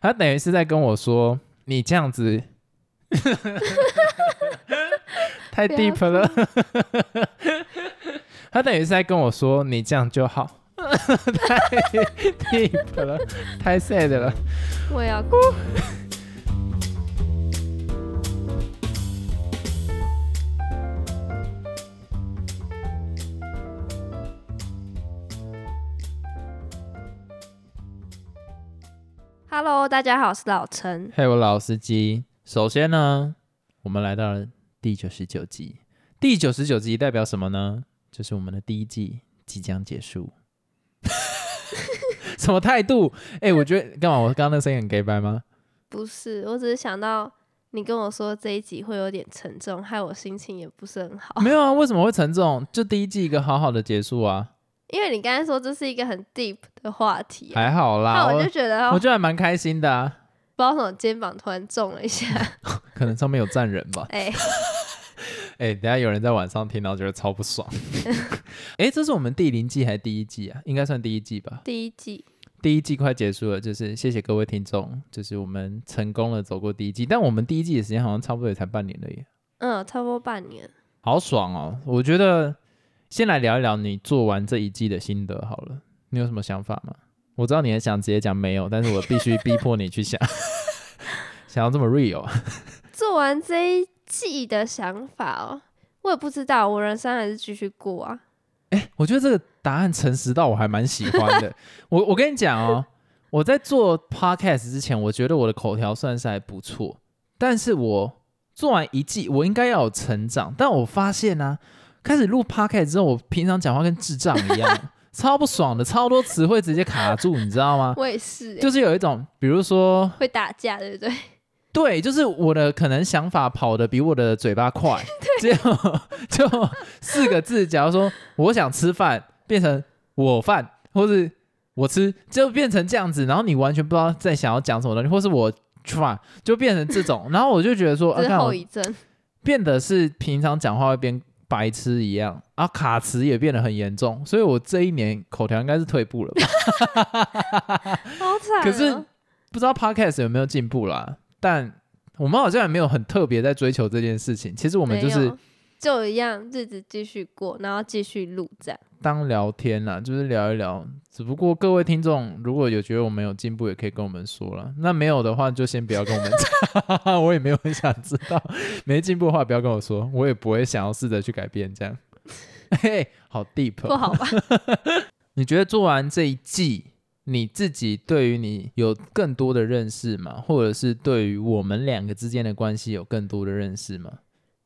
他等于是在跟我说，你这样子太 deep 了。他等于是在跟我说 你这样就好。太 deep 了，太 sad 了。我要哭。Hello，大家好，我是老陈。嘿，我老司机。首先呢，我们来到了第九十九集。第九十九集代表什么呢？就是我们的第一季即将结束。什么态度？哎、我觉得干嘛？我刚刚那个声音很 gay 白吗？不是，我只是想到你跟我说这一集会有点沉重，害我心情也不是很好。没有啊，为什么会沉重？就第一季一个好好的结束啊，因为你刚才说这是一个很 deep 的话题、啊，还好啦。那我我就觉得，我我觉得还蛮开心的啊，不知道为什么肩膀突然重了一下。可能上面有站人吧。哎、哎、等下有人在晚上听到，觉得超不爽。哎、这是我们第零季还是第一季啊？应该算第一季吧。第一季第一季快结束了，就是谢谢各位听众，就是我们成功了走过第一季，但我们第一季的时间好像差不多也才半年了耶，嗯，差不多半年。好爽哦！我觉得先来聊一聊你做完这一季的心得好了，你有什么想法吗？我知道你很想直接讲没有，但是我必须逼迫你去想，想要这么 real 啊。做完这一季的想法哦，我也不知道，我人生还是继续过啊。我觉得这个答案诚实到我还蛮喜欢的。我我跟你讲哦，我在做 podcast 之前，我觉得我的口条算是还不错，但是我做完一季，我应该要有成长。但我发现呢、开始录 podcast 之后，我平常讲话跟智障一样，超不爽的，超多词汇直接卡住，你知道吗？我也是、欸，就是有一种，比如说，会打架，对不对？对，就是我的可能想法跑得比我的嘴巴快，只有就四个字，假如说我想吃饭，变成我饭，或是我吃，就变成这样子，然后你完全不知道在想要讲什么东西，或是我 try 就变成这种，然后我就觉得说，啊，后遗症。变得是平常讲话会变白痴一样，啊，卡词也变得很严重，所以我这一年口条应该是退步了吧。好惨、哦。可是不知道 podcast 有没有进步啦，但我们好像也没有很特别在追求这件事情。其实我们就是就一样，日子继续过，然后继续录这样。当聊天啦，就是聊一聊。只不过各位听众如果有觉得我们有进步，也可以跟我们说了。那没有的话，就先不要跟我们讲。我也没有很想知道，没进步的话不要跟我说，我也不会想要试着去改变。这样，嘿，好 deep 哦、不好吧？你觉得做完这一季，你自己对于你有更多的认识吗？或者是对于我们两个之间的关系有更多的认识吗？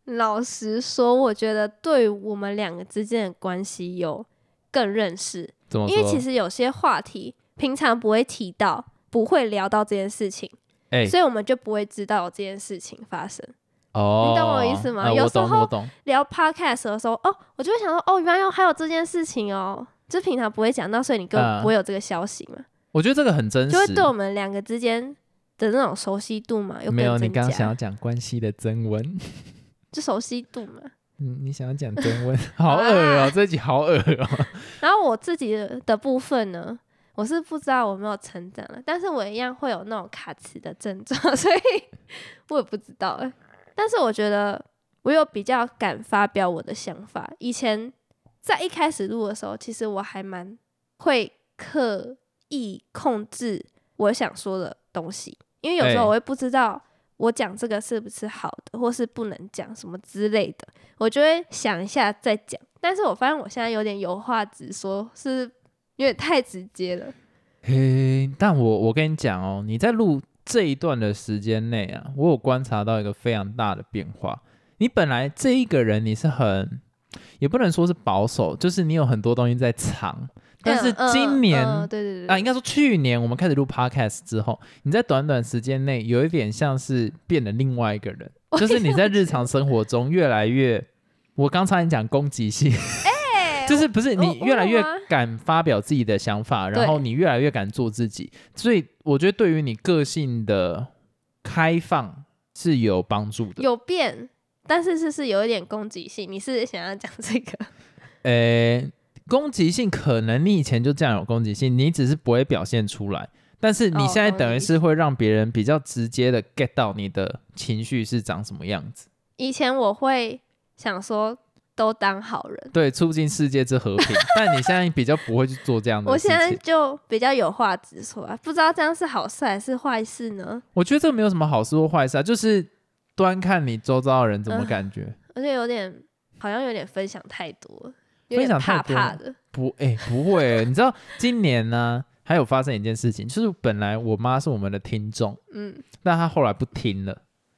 老实说，我觉得对我们两个之间的关系有更认识？因为其实有些话题平常不会提到，不会聊到这件事情，哎、所以我们就不会知道有这件事情发生。哦，你懂我意思吗呃，有时候。聊 podcast 的时候，哦，我就会想说，哦，原来还有这件事情哦，就平常不会讲到，所以你根本嗯不会有这个消息嘛，我觉得这个很真实。就会对我们两个之间的那种熟悉度嘛，有没有，你刚刚想要讲关系的增温，就熟悉度嘛。嗯，你想要讲增温，好恶哦、啊这集好恶哦、然后我自己的的部分呢，我是不知道我有没有成长了，但是我一样会有那种卡词的症状，所以我也不知道哎。但是我觉得我有比较敢发表我的想法。以前在一开始录的时候，其实我还蛮会刻意控制我想说的东西，因为有时候哎我会不知道我讲这个是不是好的，或是不能讲什么之类的，我就会想一下再讲。但是我发现我现在有点有话直说，是有点太直接了。嘿，但我我跟你讲哦，你在录这一段的时间内啊，我有观察到一个非常大的变化。你本来这一个人你是很，也不能说是保守，就是你有很多东西在藏。但是今年、嗯对对对啊，应该说去年我们开始录 podcast 之后，你在短短时间内有一点像是变了另外一个人，就是你在日常生活中越来越，我刚才你讲攻击性，哎 就是不是你越来越敢发表自己的想法，然对后你越来越敢做自己，所以我觉得对于你个性的开放是有帮助的。有变，但是是是有一点攻击性。你是想要讲这个？呃，攻击性可能你以前就这样有攻击性，你只是不会表现出来。但是你哦现在等于是会让别人比较直接的 get 到你的情绪是长什么样子，以前我会想说都当好人，对，促进世界之和平。但你现在比较不会去做这样的事我现在。就比较有话直说啊，不知道这样是好事还是坏事呢？我觉得这个没有什么好事或坏事啊，就是端看你周遭的人怎么嗯感觉。而且有点好像有点分享太多了，有分点怕享太多怕的。不，哎、不会欸、你知道今年呢还有发生一件事情，就是本来我妈是我们的听众，嗯，但她后来不听了，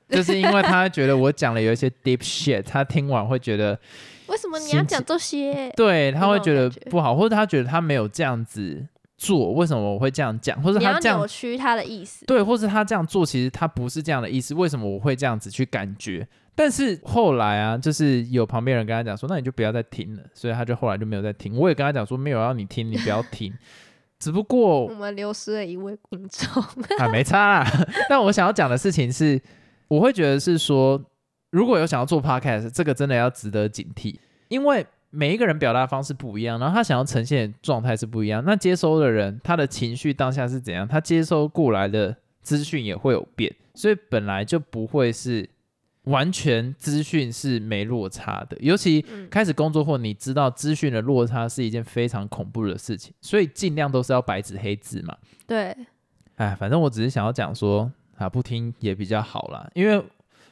就是因为她觉得我讲了有一些 deep shit，她听完会觉得，为什么你要讲这些？对，她会觉得不好，或者她觉得她没有这样子做，为什么我会这样讲，或者你要她这样扭曲他的意思。对，或是他这样做，其实他不是这样的意思，为什么我会这样子去感觉？但是后来啊，就是有旁边人跟他讲说，那你就不要再听了，所以他就后来就没有再听。我也跟他讲说，没有要你听，你不要听。只不过我们流失了一位听众，啊，没差啦。但我想要讲的事情是，我会觉得是说，如果有想要做 podcast，这个真的要值得警惕，因为每一个人表达方式不一样，然后他想要呈现的状态是不一样。那接收的人，他的情绪当下是怎样，他接收过来的资讯也会有变，所以本来就不会是完全资讯是没落差的。尤其嗯开始工作后，你知道资讯的落差是一件非常恐怖的事情，所以尽量都是要白纸黑字嘛。对，哎，反正我只是想要讲说啊，不听也比较好啦，因为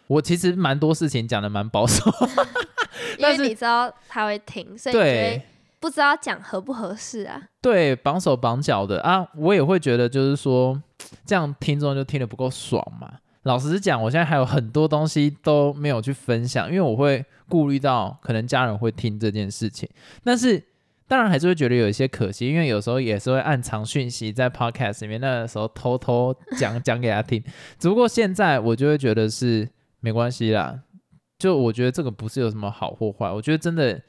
我其实蛮多事情讲的蛮保守，因 但是为你知道他会听，所以对不知道讲合不合适啊。对，绑手绑脚的啊，我也会觉得就是说这样听众就听得不够爽嘛。老实讲，我现在还有很多东西都没有去分享，因为我会顾虑到可能家人会听这件事情，但是。当然还是会觉得有一些可惜，因为有时候也是会暗藏讯息在 podcast 里面，那个时候偷偷讲讲给他听。只不过现在我就会觉得是没关系啦，就我觉得这个不是有什么好或坏，我觉得真的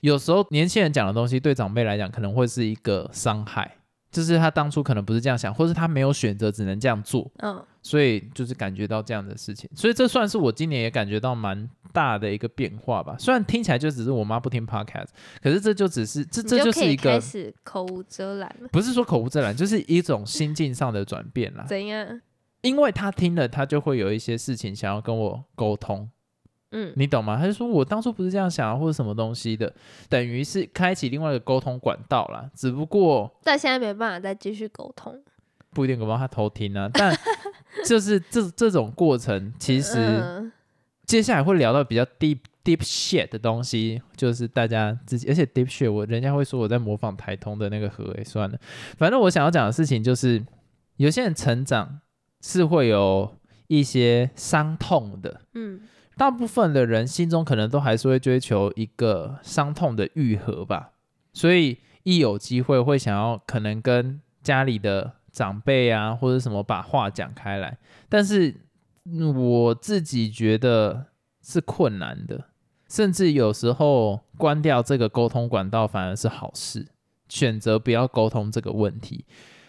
有时候年轻人讲的东西对长辈来讲可能会是一个伤害，就是他当初可能不是这样想，或是他没有选择，只能这样做，嗯，所以就是感觉到这样的事情，所以这算是我今年也感觉到蛮大的一个变化吧。虽然听起来就只是我妈不听 podcast，可是这就只是这这就是一个开始口无遮拦了。不是说口无遮拦，就是一种心境上的转变啦。怎样？因为他听了，他就会有一些事情想要跟我沟通，嗯，你懂吗？他就说我当初不是这样想啊，或者什么东西的，等于是开启另外一个沟通管道啦。只不过但现在没办法再继续沟通。不一定搞不好他偷听啊，但 就是这这种过程，其实嗯。接下来会聊到比较 deep deep shit 的东西，就是大家自己，而且 deep shit 我人家会说我在模仿台通的那个和诶，算了，反正我想要讲的事情就是，有些人成长是会有一些伤痛的，嗯，大部分的人心中可能都还是会追求一个伤痛的愈合吧，所以一有机会会想要可能跟家里的长辈啊或者什么把话讲开来，但是、嗯我自己觉得是困难的，甚至有时候关掉这个沟通管道反而是好事，选择不要沟通这个问题。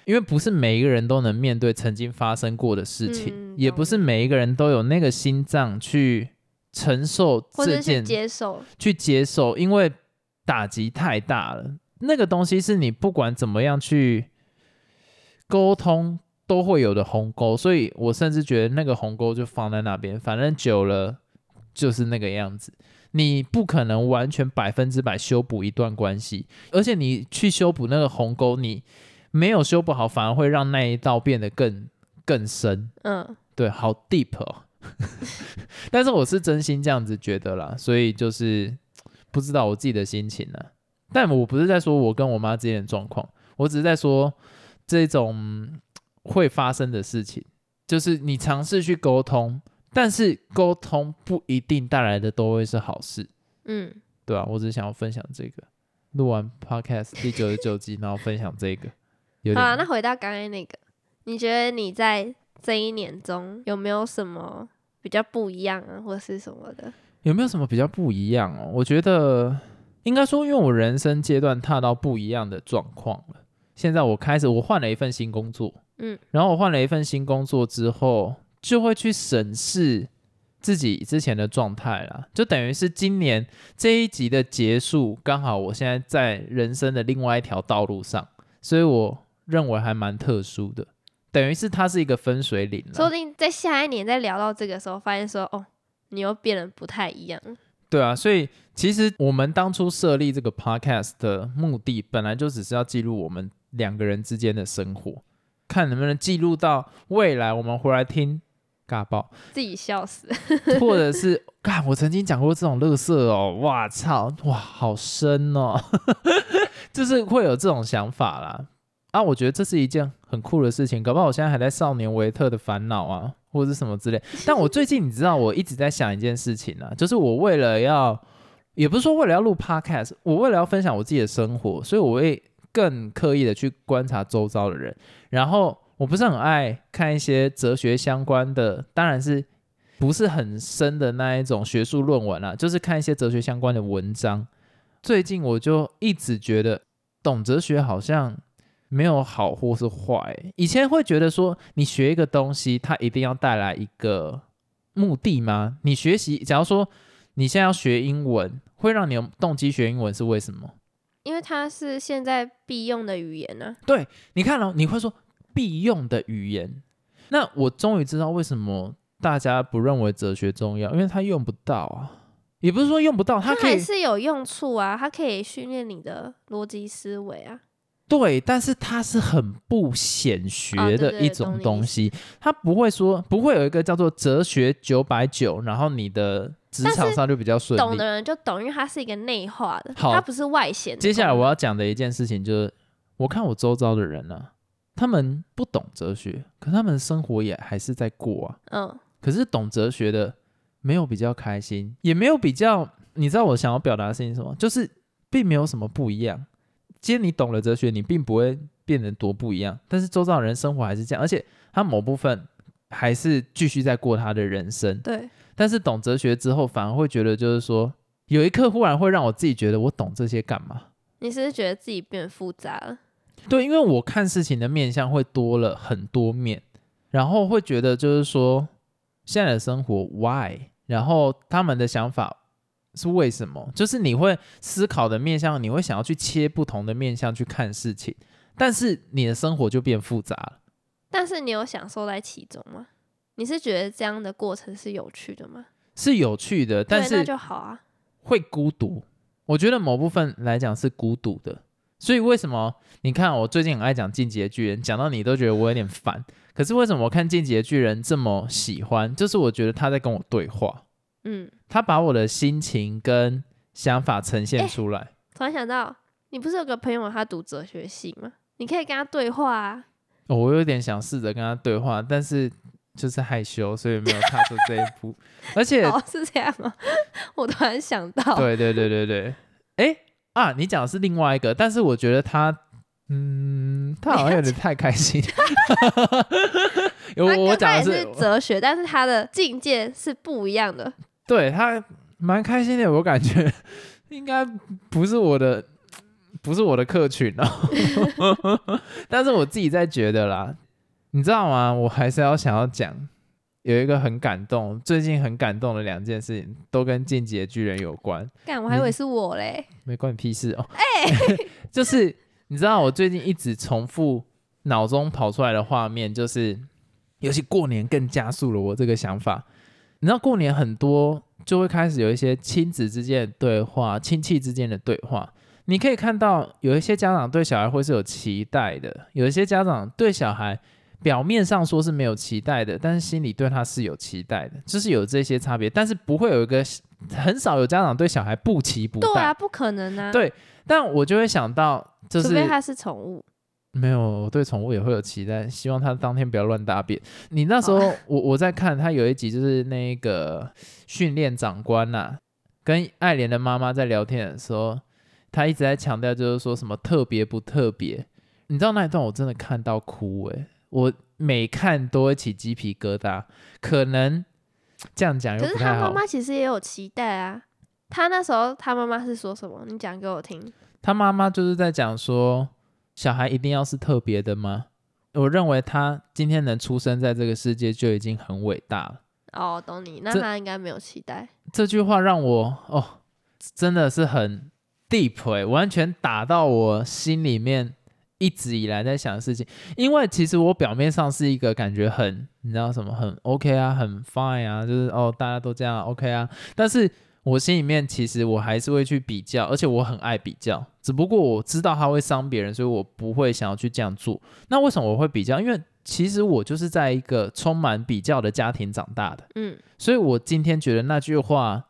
因为不是每一个人都能面对曾经发生过的事情，嗯也不是每一个人都有那个心脏去承受或者去这件接受。去接受，因为打击太大了。那个东西是你不管怎么样去沟通都会有的鸿沟，所以我甚至觉得那个鸿沟就放在那边，反正久了就是那个样子。你不可能完全百分之百修补一段关系，而且你去修补那个鸿沟，你没有修补好，反而会让那一道变得更更深。嗯，对，好 deep 哦。但是我是真心这样子觉得啦，所以就是不知道我自己的心情呢、但我不是在说我跟我妈之间的状况，我只是在说这种会发生的事情，就是你尝试去沟通，但是沟通不一定带来的都会是好事，嗯，对啊，我只是想要分享这个，录完 podcast 第九十九集，然后分享这个，有好啊，那回到刚才那个，你觉得你在这一年中有没有什么比较不一样啊，或是什么的？有没有什么比较不一样哦？我觉得应该说，因为我人生阶段踏到不一样的状况了。现在我开始，我换了一份新工作，嗯，然后我换了一份新工作之后，就会去审视自己之前的状态啦。就等于是今年这一集的结束，刚好我现在在人生的另外一条道路上，所以我认为还蛮特殊的。等于是它是一个分水岭说不。定在下一年再聊到这个时候，发现说哦，你又变得不太一样。对啊，所以其实我们当初设立这个 podcast 的目的，本来就只是要记录我们两个人之间的生活，看能不能记录到未来我们回来听尬爆，自己笑死。或者是 干我曾经讲过这种乐色哦，哇操，哇好深哦，就是会有这种想法啦。啊，我觉得这是一件很酷的事情，搞不好我现在还在少年维特的烦恼啊，或者是什么之类。但我最近你知道，我一直在想一件事情啊，就是我为了要，也不是说为了要录 podcast，我为了要分享我自己的生活，所以我会更刻意的去观察周遭的人。然后我不是很爱看一些哲学相关的，当然是不是很深的那一种学术论文啊，就是看一些哲学相关的文章。最近我就一直觉得懂哲学好像没有好或是坏。以前会觉得说，你学一个东西，它一定要带来一个目的吗？你学习，假如说你现在要学英文，会让你有动机学英文是为什么？因为它是现在必用的语言呢、对你看哦，你会说必用的语言，那我终于知道为什么大家不认为哲学重要，因为它用不到啊。也不是说用不到，它它还是有用处啊，它可以训练你的逻辑思维啊。对，但是它是很不显学的一种东西，它不会说不会有一个叫做哲学九百九，然后你的职场上就比较顺利懂的。人就懂，因为它是一个内化的，好它不是外显的。接下来我要讲的一件事情就是，我看我周遭的人呢、他们不懂哲学，可他们生活也还是在过啊。嗯，可是懂哲学的没有比较开心，也没有比较。你知道我想要表达的事情是什么？就是并没有什么不一样。今天你懂了哲学，你并不会变得多不一样，但是周遭的人生活还是这样，而且他某部分还是继续在过他的人生。对，但是懂哲学之后，反而会觉得就是说，有一刻忽然会让我自己觉得，我懂这些干嘛？你是不是觉得自己变复杂了？对，因为我看事情的面相会多了很多面，然后会觉得就是说，现在的生活 why，然后他们的想法是为什么，就是你会思考的面向，你会想要去切不同的面向去看事情，但是你的生活就变复杂了。但是你有享受在其中吗？你是觉得这样的过程是有趣的吗？是有趣的，但对，那是就好啊。会孤独。我觉得某部分来讲是孤独的，所以为什么你看我最近很爱讲《进击的巨人》，讲到你都觉得我有点烦，可是为什么我看《进击的巨人》这么喜欢？就是我觉得他在跟我对话，嗯，他把我的心情跟想法呈现出来。突然想到，你不是有个朋友他读哲学系吗？你可以跟他对话啊。哦我有点想试着跟他对话，但是就是害羞，所以没有踏出这一步。而且，哦，是这样吗？我突然想到，对对对对对，哎啊，你讲的是另外一个，但是我觉得他，嗯，他好像有点太开心。我我跟他也讲的，是哲学，但是他的境界是不一样的。对他蛮开心的，我感觉 应该不是我的，不是我的客群哦。但是我自己在觉得啦，你知道吗？我还是要想要讲。有一个很感动，最近很感动的两件事情，都跟《进击的巨人》有关。干，我还以为是我嘞。没关你屁事哦。哎 就是你知道，我最近一直重复脑中跑出来的画面，就是尤其过年更加速了我这个想法。你知道，过年很多就会开始有一些亲子之间的对话、亲戚之间的对话。你可以看到，有一些家长对小孩会是有期待的，有一些家长对小孩表面上说是没有期待的，但是心里对他是有期待的，就是有这些差别。但是不会有一个很少有家长对小孩不期不待。对啊，不可能啊。对但我就会想到，就是除非他是宠物。没有，我对宠物也会有期待，希望它当天不要乱大便。你那时候，我我在看他有一集，就是那个训练长官呐、跟爱莲的妈妈在聊天的时候，他一直在强调，就是说什么特别不特别。你知道那一段我真的看到哭诶、我每看都会起鸡皮疙瘩。可能这样讲又可是。他妈妈其实也有期待啊。他那时候他妈妈是说什么？你讲给我听。他妈妈就是在讲说，小孩一定要是特别的吗？我认为他今天能出生在这个世界就已经很伟大了。哦，懂你。那他应该没有期待。这句话让我哦，真的是很 deep 哎、完全打到我心里面一直以来在想的事情。因为其实我表面上是一个感觉很，你知道什么，很 OK 啊，很 fine 啊，就是哦，大家都这样 OK 啊。但是我心里面其实我还是会去比较，而且我很爱比较。只不过我知道它会伤别人，所以我不会想要去这样做。那为什么我会比较？因为其实我就是在一个充满比较的家庭长大的，嗯，所以我今天觉得那句话，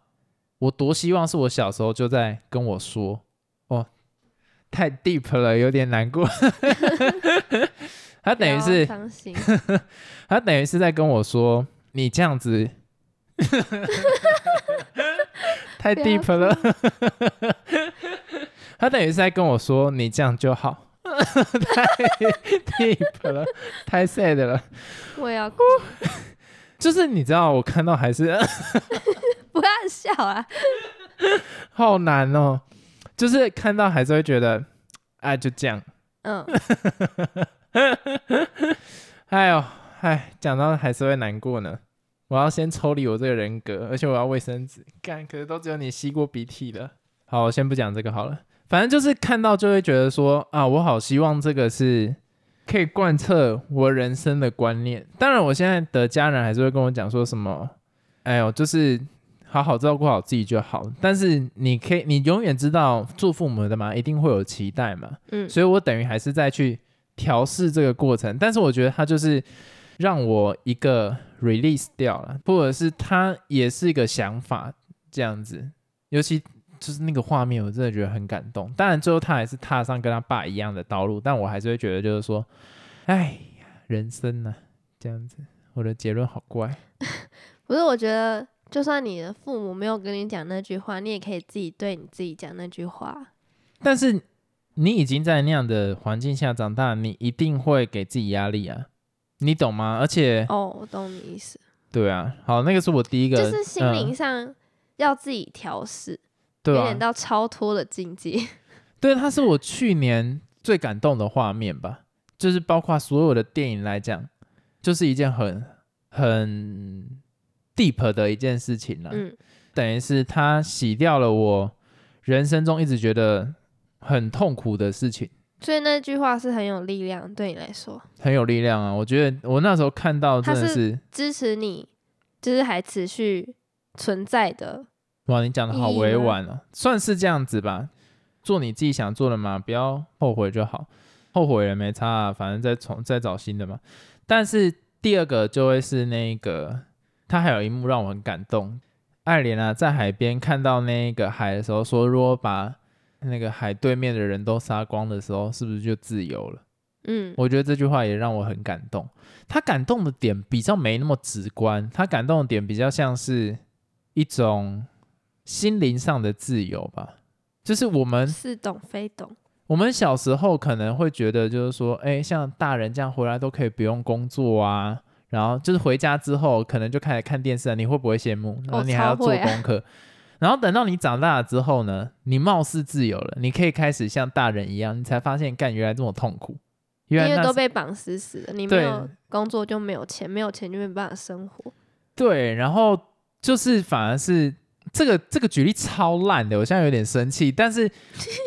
我多希望是我小时候就在跟我说，哦，太 deep 了，有点难过。他等于是，他等于是在跟我说，你这样子 太 deep 了。他等于是在跟我说，你这样就好。太 deep 了，太 sad 了。我也要哭，就是你知道，我看到还是不要笑啊！好难哦，就是看到还是会觉得，哎，就这样。嗯，哎呦，哎，讲到还是会难过呢。我要先抽离我这个人格，而且我要卫生纸，干，可是都只有你吸过鼻涕了。好，我先不讲这个好了。反正就是看到就会觉得说啊，我好希望这个是可以贯彻我人生的观念。当然，我现在的家人还是会跟我讲说什么，哎呦，就是好好照顾好自己就好。但是你可以，你永远知道做父母的嘛，一定会有期待嘛。嗯所以我等于还是在去调试这个过程。但是我觉得它就是让我一个 release 掉了，或者是他也是一个想法这样子。尤其就是那个画面，我真的觉得很感动。当然，最后他还是踏上跟他爸一样的道路，但我还是会觉得，就是说，哎呀，人生呢、这样子。我的结论好怪，不是，我觉得就算你的父母没有跟你讲那句话，你也可以自己对你自己讲那句话。但是你已经在那样的环境下长大，你一定会给自己压力啊，你懂吗？而且，哦，我懂你意思，对啊，好，那个是我第一个，就是心嗯灵上要自己调试，有点，到超脱的境界。对，它是我去年最感动的画面吧，就是包括所有的电影来讲，就是一件很很 deep 的一件事情了。嗯，等于是它洗掉了我人生中一直觉得很痛苦的事情，所以那句话是很有力量，对你来说，很有力量啊！我觉得我那时候看到真的是，支持你，就是还持续存在的。哇，你讲的好委婉哦，算是这样子吧。做你自己想做的嘛，不要后悔就好。后悔了没差啊，反正再重再找新的嘛。但是第二个就会是那个，他还有一幕让我很感动。爱莲啊，在海边看到那个海的时候，说如果把那个海对面的人都杀光的时候，是不是就自由了？嗯，我觉得这句话也让我很感动。他感动的点比较没那么直观，他感动的点比较像是一种心灵上的自由吧。就是我们似懂非懂。我们小时候可能会觉得，就是说，哎，像大人这样回来都可以不用工作啊，然后就是回家之后可能就开始看电视啊，你会不会羡慕？然后哦你还要做功课，然后等到你长大了之后呢，你貌似自由了，你可以开始像大人一样，你才发现，干原来这么痛苦，因为都被绑死死的，你没有工作就没有钱，没有钱就没办法生活。对，然后就是反而是这个这个举例超烂的，我现在有点生气，但是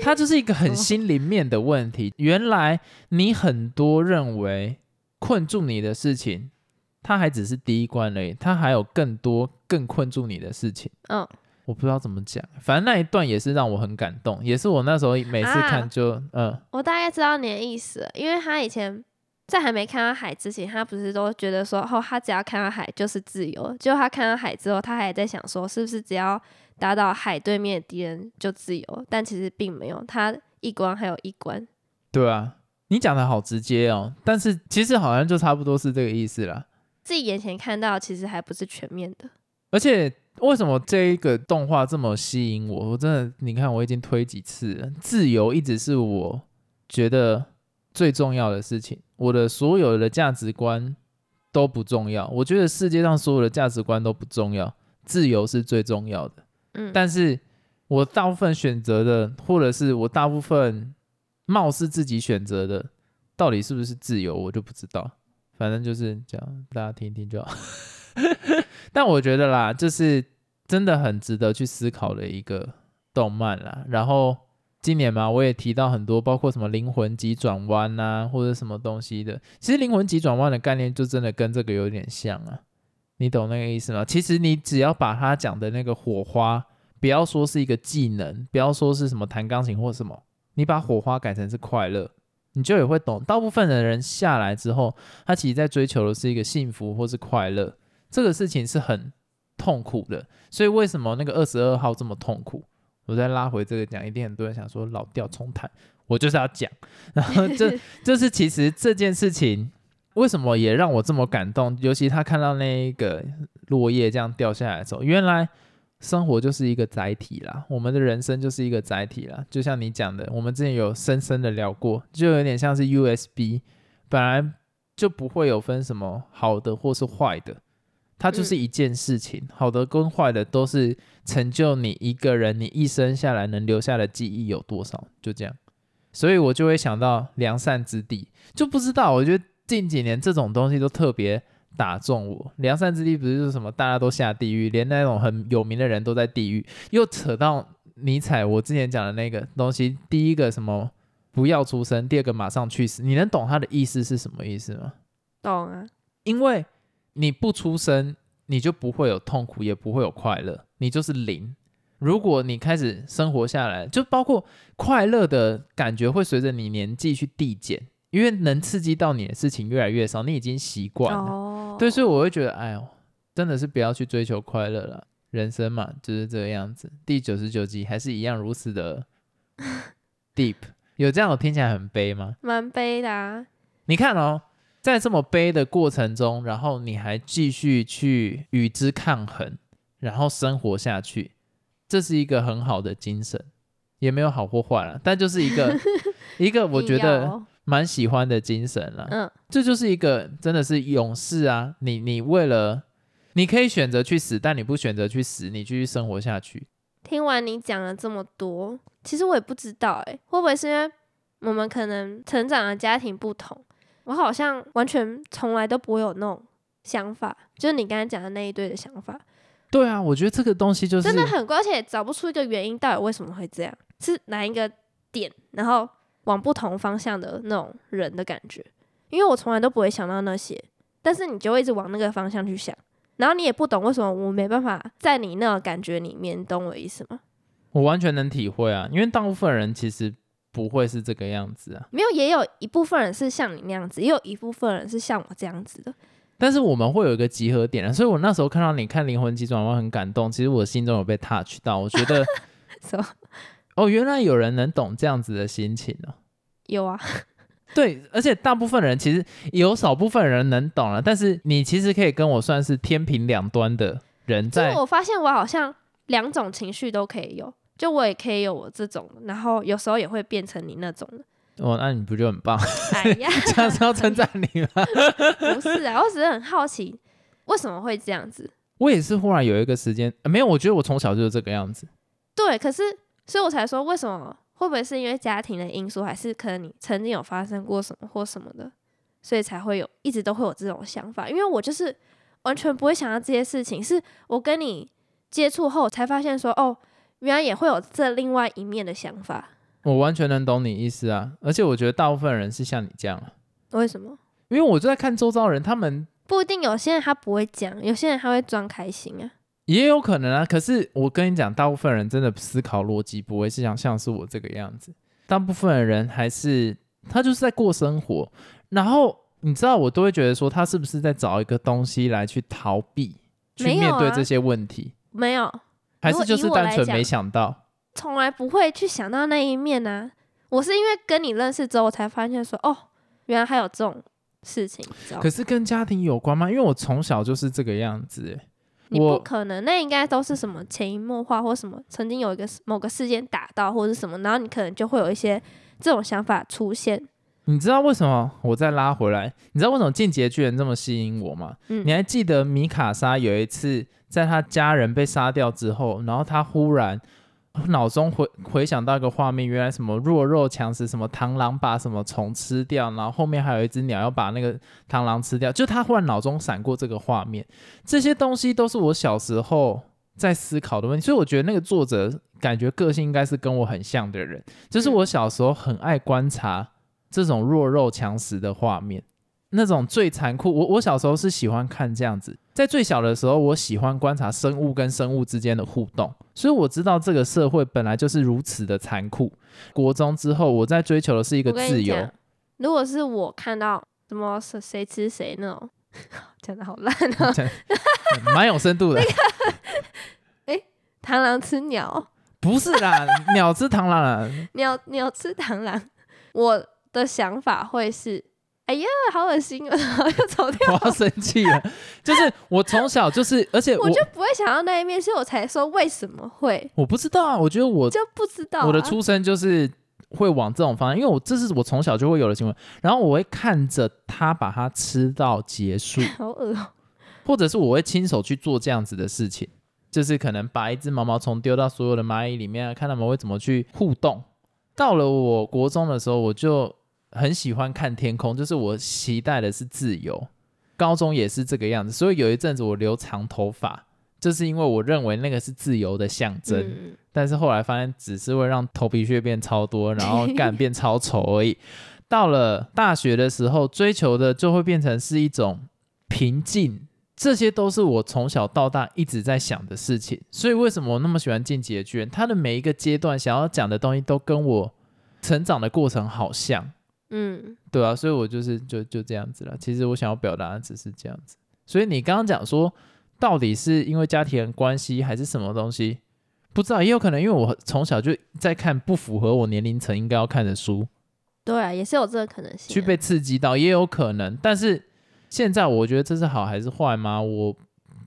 它就是一个很心灵面的问题。原来你很多认为困住你的事情，它还只是第一关而已，它还有更多更困住你的事情。嗯，我不知道怎么讲，反正那一段也是让我很感动，也是我那时候每次看啊就、嗯我大概知道你的意思，因为他以前在还没看到海之前，他不是都觉得说，哦，他只要看到海就是自由了。结果他看到海之后，他还在想说，是不是只要打倒海对面的敌人就自由？但其实并没有，他一关还有一关。对啊，你讲的好直接哦，但是其实好像就差不多是这个意思啦。自己眼前看到，其实还不是全面的。而且为什么这一个动画这么吸引我？我真的，你看我已经推几次了，自由一直是我觉得最重要的事情。我的所有的价值观都不重要，我觉得世界上所有的价值观都不重要，自由是最重要的。嗯，但是我大部分选择的，或者是我大部分貌似自己选择的，到底是不是自由，我就不知道。反正就是这样，大家听一听就好。但我觉得啦，就是真的很值得去思考的一个动漫啦。然后今年嘛，我也提到很多，包括什么灵魂急转弯呐，或者什么东西的。其实灵魂急转弯的概念就真的跟这个有点像啊，你懂那个意思吗？其实你只要把他讲的那个火花，不要说是一个技能，不要说是什么弹钢琴或什么，你把火花改成是快乐，你就也会懂。大部分的人下来之后，他其实在追求的是一个幸福或是快乐，这个事情是很痛苦的。所以为什么那个二十二号这么痛苦？我再拉回这个讲，一定很多人想说老调重弹，我就是要讲。然后这 就是其实这件事情为什么也让我这么感动？尤其他看到那个落叶这样掉下来的时候，原来生活就是一个载体啦，我们的人生就是一个载体啦。就像你讲的，我们之前有深深的聊过，就有点像是 USB，本来就不会有分什么好的或是坏的。它就是一件事情，好的跟坏的都是成就你一个人，你一生下来能留下的记忆有多少，就这样。所以我就会想到良善之地，就不知道，我觉得近几年这种东西都特别打中我。良善之地不是就是什么大家都下地狱，连那种很有名的人都在地狱，又扯到尼采我之前讲的那个东西，第一个什么不要出生，第二个马上去死，你能懂他的意思是什么意思吗？懂啊，因为。你不出生，你就不会有痛苦，也不会有快乐，你就是零。如果你开始生活下来，就包括快乐的感觉会随着你年纪去递减，因为能刺激到你的事情越来越少，你已经习惯了。对，所以我会觉得，哎呦，真的是不要去追求快乐了。人生嘛，就是这个样子。第九十九集还是一样如此的 deep，有这样我听起来很悲吗？蛮悲的。你看哦。在这么悲的过程中，然后你还继续去与之抗衡，然后生活下去，这是一个很好的精神，也没有好或坏了，但就是一个 一个我觉得蛮喜欢的精神了。嗯，这就是一个真的是勇士啊！你你为了你可以选择去死，但你不选择去死，你继续生活下去。听完你讲了这么多，其实我也不知道，哎，会不会是因为我们可能成长的家庭不同？我好像完全从来都不会有那种想法，就是你刚才讲的那一堆的想法。对啊，我觉得这个东西就是真的很怪，而且找不出一个原因，到底为什么会这样？是哪一个点，然后往不同方向的那种人的感觉？因为我从来都不会想到那些，但是你就会一直往那个方向去想，然后你也不懂为什么我没办法在你那个感觉里面，懂我意思吗？我完全能体会啊，因为大部分人其实。不会是这个样子啊！没有，也有一部分人是像你那样子，也有一部分人是像我这样子的。但是我们会有一个集合点啊，所以我那时候看到你看《灵魂急转弯》很感动，其实我心中有被 touch 到，我觉得 什么？哦，原来有人能懂这样子的心情呢。有啊，对，而且大部分人其实有少部分人能懂了，但是你其实可以跟我算是天平两端的人，在我发现我好像两种情绪都可以有。就我也可以有我这种，然后有时候也会变成你那种的。哦，那你不就很棒？哎呀，这样是要称赞你吗？不是啊，我只是很好奇为什么会这样子。我也是忽然有一个时间，没有，我觉得我从小就是这个样子。对，可是所以我才说，为什么会不会是因为家庭的因素，还是可能你曾经有发生过什么或什么的，所以才会有一直都会有这种想法？因为我就是完全不会想到这些事情，是我跟你接触后才发现说，哦。原来也会有这另外一面的想法，我完全能懂你意思啊！而且我觉得大部分人是像你这样，为什么？因为我就在看周遭人，他们不一定有些人他不会讲，有些人他会装开心啊，也有可能啊。可是我跟你讲，大部分人真的思考逻辑不会是像像是我这个样子，大部分的人还是他就是在过生活，然后你知道，我都会觉得说他是不是在找一个东西来去逃避，去面对这些问题？没有。还是就是单纯没想到，从来不会去想到那一面呢。我是因为跟你认识之后，才发现说，哦，原来还有这种事情。可是跟家庭有关吗？因为我从小就是这个样子。你不可能，那应该都是什么潜移默化，或什么曾经有一个某个事件打到，或者什么，然后你可能就会有一些这种想法出现。你知道为什么我再拉回来？你知道为什么进阶巨人这么吸引我吗？你还记得米卡莎有一次？在他家人被杀掉之后，然后他忽然脑中回回想到一个画面，原来什么弱肉强食，什么螳螂把什么虫吃掉，然后后面还有一只鸟要把那个螳螂吃掉，就他忽然脑中闪过这个画面。这些东西都是我小时候在思考的问题。所以我觉得那个作者感觉个性应该是跟我很像的人，就是我小时候很爱观察这种弱肉强食的画面。那种最残酷，我我小时候是喜欢看这样子，在最小的时候，我喜欢观察生物跟生物之间的互动，所以我知道这个社会本来就是如此的残酷。国中之后，我在追求的是一个自由，如果是我看到什么谁谁吃谁那种，讲的好烂哦，蛮有深度的。螳螂吃鸟，不是啦，鸟吃螳螂啦，鸟鸟吃螳螂，我的想法会是，哎呀，好恶心啊，然后就走掉我要生气了。就是我从小就是，而且我我就不会想到那一面，所以我才说为什么会我不知道啊，我觉得我就不知道、啊。我的出生就是会往这种方向，因为我这是我从小就会有的行为，然后我会看着他把它吃到结束，好恶哦、或者是我会亲手去做这样子的事情，就是可能把一只毛毛虫丢到所有的蚂蚁里面，看他们会怎么去互动。到了我国中的时候，我就很喜欢看天空，就是我期待的是自由。高中也是这个样子，所以有一阵子我留长头发，就是因为我认为那个是自由的象征。嗯，但是后来发现只是会让头皮屑变超多，然后 干变超丑而已。到了大学的时候，追求的就会变成是一种平静，这些都是我从小到大一直在想的事情。所以为什么我那么喜欢《进击的巨人》？他的每一个阶段想要讲的东西都跟我成长的过程好像，嗯，对啊，所以我就是就就这样子了。其实我想要表达的只是这样子。所以你刚刚讲说，到底是因为家庭关系还是什么东西？不知道，也有可能因为我从小就在看不符合我年龄层应该要看的书，对啊，也是有这个可能性、啊。去被刺激到，也有可能。但是现在我觉得这是好还是坏吗？我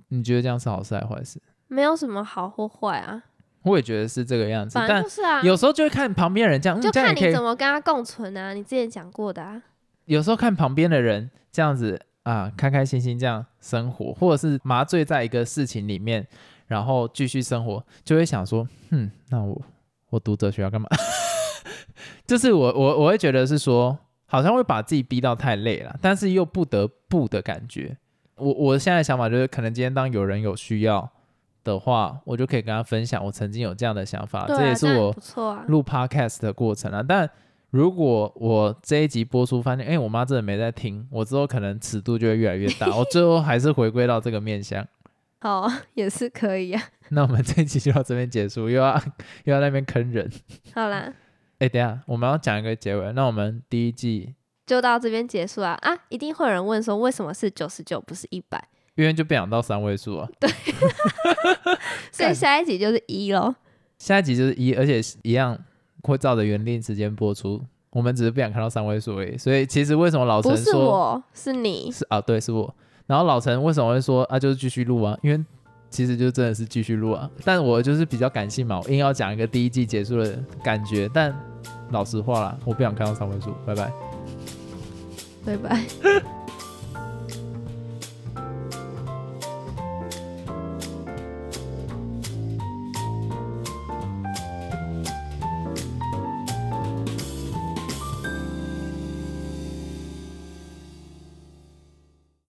你觉得这样是好事还是坏事？没有什么好或坏啊，我也觉得是这个样子，反正但就是啊，有时候就会看旁边人这样，嗯就看你怎么跟他共存啊。你之前讲过的啊，有时候看旁边的人这样子啊，开开心心这样生活，或者是麻醉在一个事情里面，然后继续生活，就会想说，嗯，那我我读哲学要干嘛？就是我我我会觉得是说，好像会把自己逼到太累了，但是又不得不的感觉。我我现在想法就是，可能今天当有人有需要的话，我就可以跟他分享我曾经有这样的想法，啊，这也是我。录 podcast 的过程啊。但如果我这一集播出发现，哎、我妈真的没在听，我之后可能尺度就会越来越大，我最后还是回归到这个面向。好啊，也是可以啊。那我们这一集就到这边结束，又要又要那边坑人。好啦，哎、等下我们要讲一个结尾，那我们第一季就到这边结束啊啊！一定会有人问说，为什么是九十九不是一百？因为就不想到三位数啊，对 所以下一集就是一喽。下一集就是一，而且一样会照着原定时间播出。我们只是不想看到三位数而已，所以其实为什么老陈不是说我，是你。是啊，对，是我。然后老陈为什么会说啊，就是继续录啊？因为其实就真的是继续录啊。但我就是比较感性嘛，我硬要讲一个第一季结束的感觉。但老实话啦，我不想看到三位数，拜拜。拜拜。